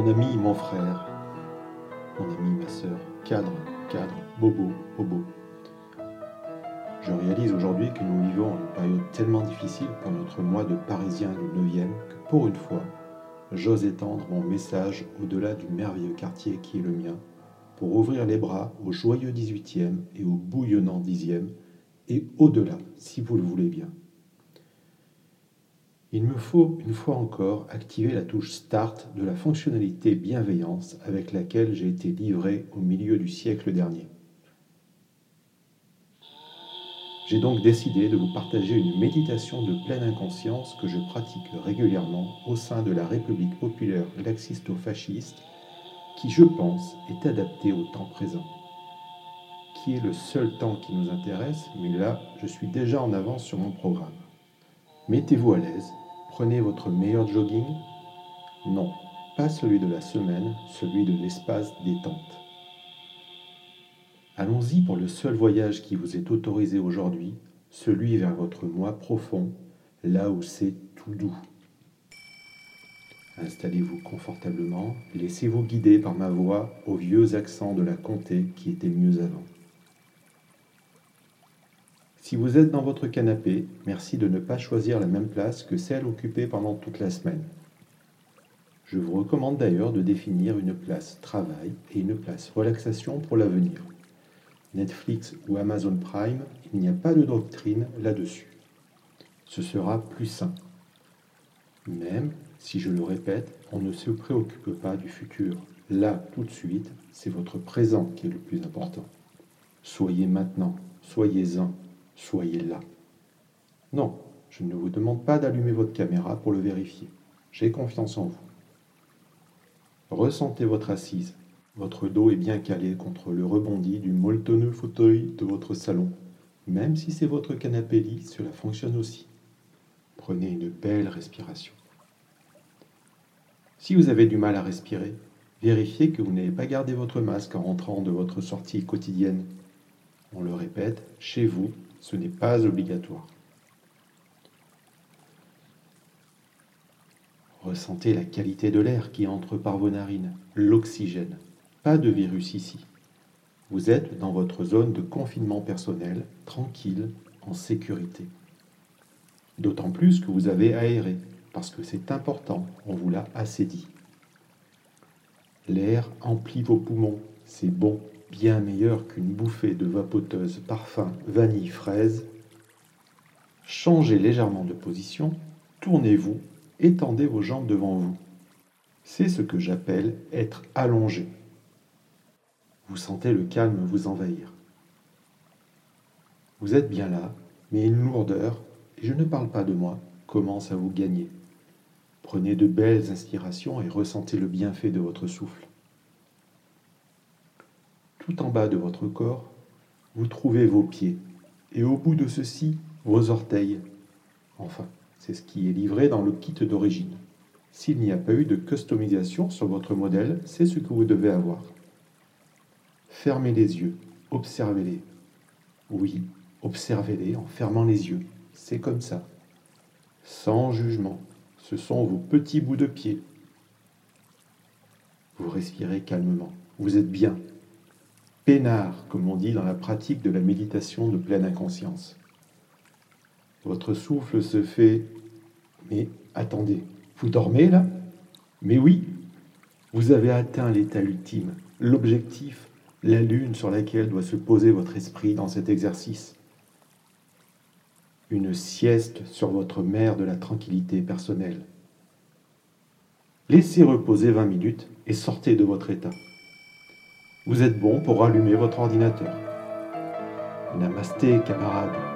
mon ami, mon frère, mon ami, ma sœur, cadre, cadre, bobo, bobo. Je réalise aujourd'hui que nous vivons une période tellement difficile pour notre mois de Parisien du 9e que pour une fois, j'ose étendre mon message au-delà du merveilleux quartier qui est le mien pour ouvrir les bras au joyeux 18e et au bouillonnant 10e et au-delà, si vous le voulez bien. Il me faut une fois encore activer la touche Start de la fonctionnalité bienveillance avec laquelle j'ai été livré au milieu du siècle dernier. J'ai donc décidé de vous partager une méditation de pleine inconscience que je pratique régulièrement au sein de la République populaire laxisto-fasciste qui, je pense, est adaptée au temps présent, qui est le seul temps qui nous intéresse, mais là, je suis déjà en avance sur mon programme. Mettez-vous à l'aise, prenez votre meilleur jogging? Non, pas celui de la semaine, celui de l'espace détente. Allons-y pour le seul voyage qui vous est autorisé aujourd'hui, celui vers votre moi profond, là où c'est tout doux. Installez-vous confortablement, laissez-vous guider par ma voix aux vieux accents de la comté qui étaient mieux avant. Si vous êtes dans votre canapé, merci de ne pas choisir la même place que celle occupée pendant toute la semaine. Je vous recommande d'ailleurs de définir une place travail et une place relaxation pour l'avenir. Netflix ou Amazon Prime, il n'y a pas de doctrine là-dessus. Ce sera plus sain. Même si je le répète, on ne se préoccupe pas du futur. Là, tout de suite, c'est votre présent qui est le plus important. Soyez maintenant, soyez-en, soyez là. Non, je ne vous demande pas d'allumer votre caméra pour le vérifier. J'ai confiance en vous. Ressentez votre assise. Votre dos est bien calé contre le rebondi du molletonneux fauteuil de votre salon. Même si c'est votre canapé lit, cela fonctionne aussi. Prenez une belle respiration. Si vous avez du mal à respirer, vérifiez que vous n'avez pas gardé votre masque en rentrant de votre sortie quotidienne. On le répète, chez vous, ce n'est pas obligatoire. Ressentez la qualité de l'air qui entre par vos narines, l'oxygène. Pas de virus ici. Vous êtes dans votre zone de confinement personnel, tranquille, en sécurité. D'autant plus que vous avez aéré, parce que c'est important, on vous l'a assez dit. L'air emplit vos poumons, c'est bon, bien meilleur qu'une bouffée de vapoteuse parfum vanille fraise. Changez légèrement de position, tournez-vous, étendez vos jambes devant vous. C'est ce que j'appelle être allongé. Vous sentez le calme vous envahir. Vous êtes bien là, mais une lourdeur, et je ne parle pas de moi, commence à vous gagner. Prenez de belles inspirations et ressentez le bienfait de votre souffle. Tout en bas de votre corps, vous trouvez vos pieds et au bout de ceux-ci, vos orteils. Enfin, c'est ce qui est livré dans le kit d'origine. S'il n'y a pas eu de customisation sur votre modèle, c'est ce que vous devez avoir. Fermez les yeux, observez-les. Oui, observez-les en fermant les yeux. C'est comme ça. Sans jugement ce sont vos petits bouts de pied. Vous respirez calmement. Vous êtes bien. Comme on dit dans la pratique de la méditation de pleine inconscience. Votre souffle se fait... Mais attendez, vous dormez là? Mais oui, vous avez atteint l'état ultime, l'objectif, la lune sur laquelle doit se poser votre esprit dans cet exercice une sieste sur votre mer de la tranquillité personnelle. Laissez reposer 20 minutes et sortez de votre état. Vous êtes bon pour allumer votre ordinateur. Namasté, camarades.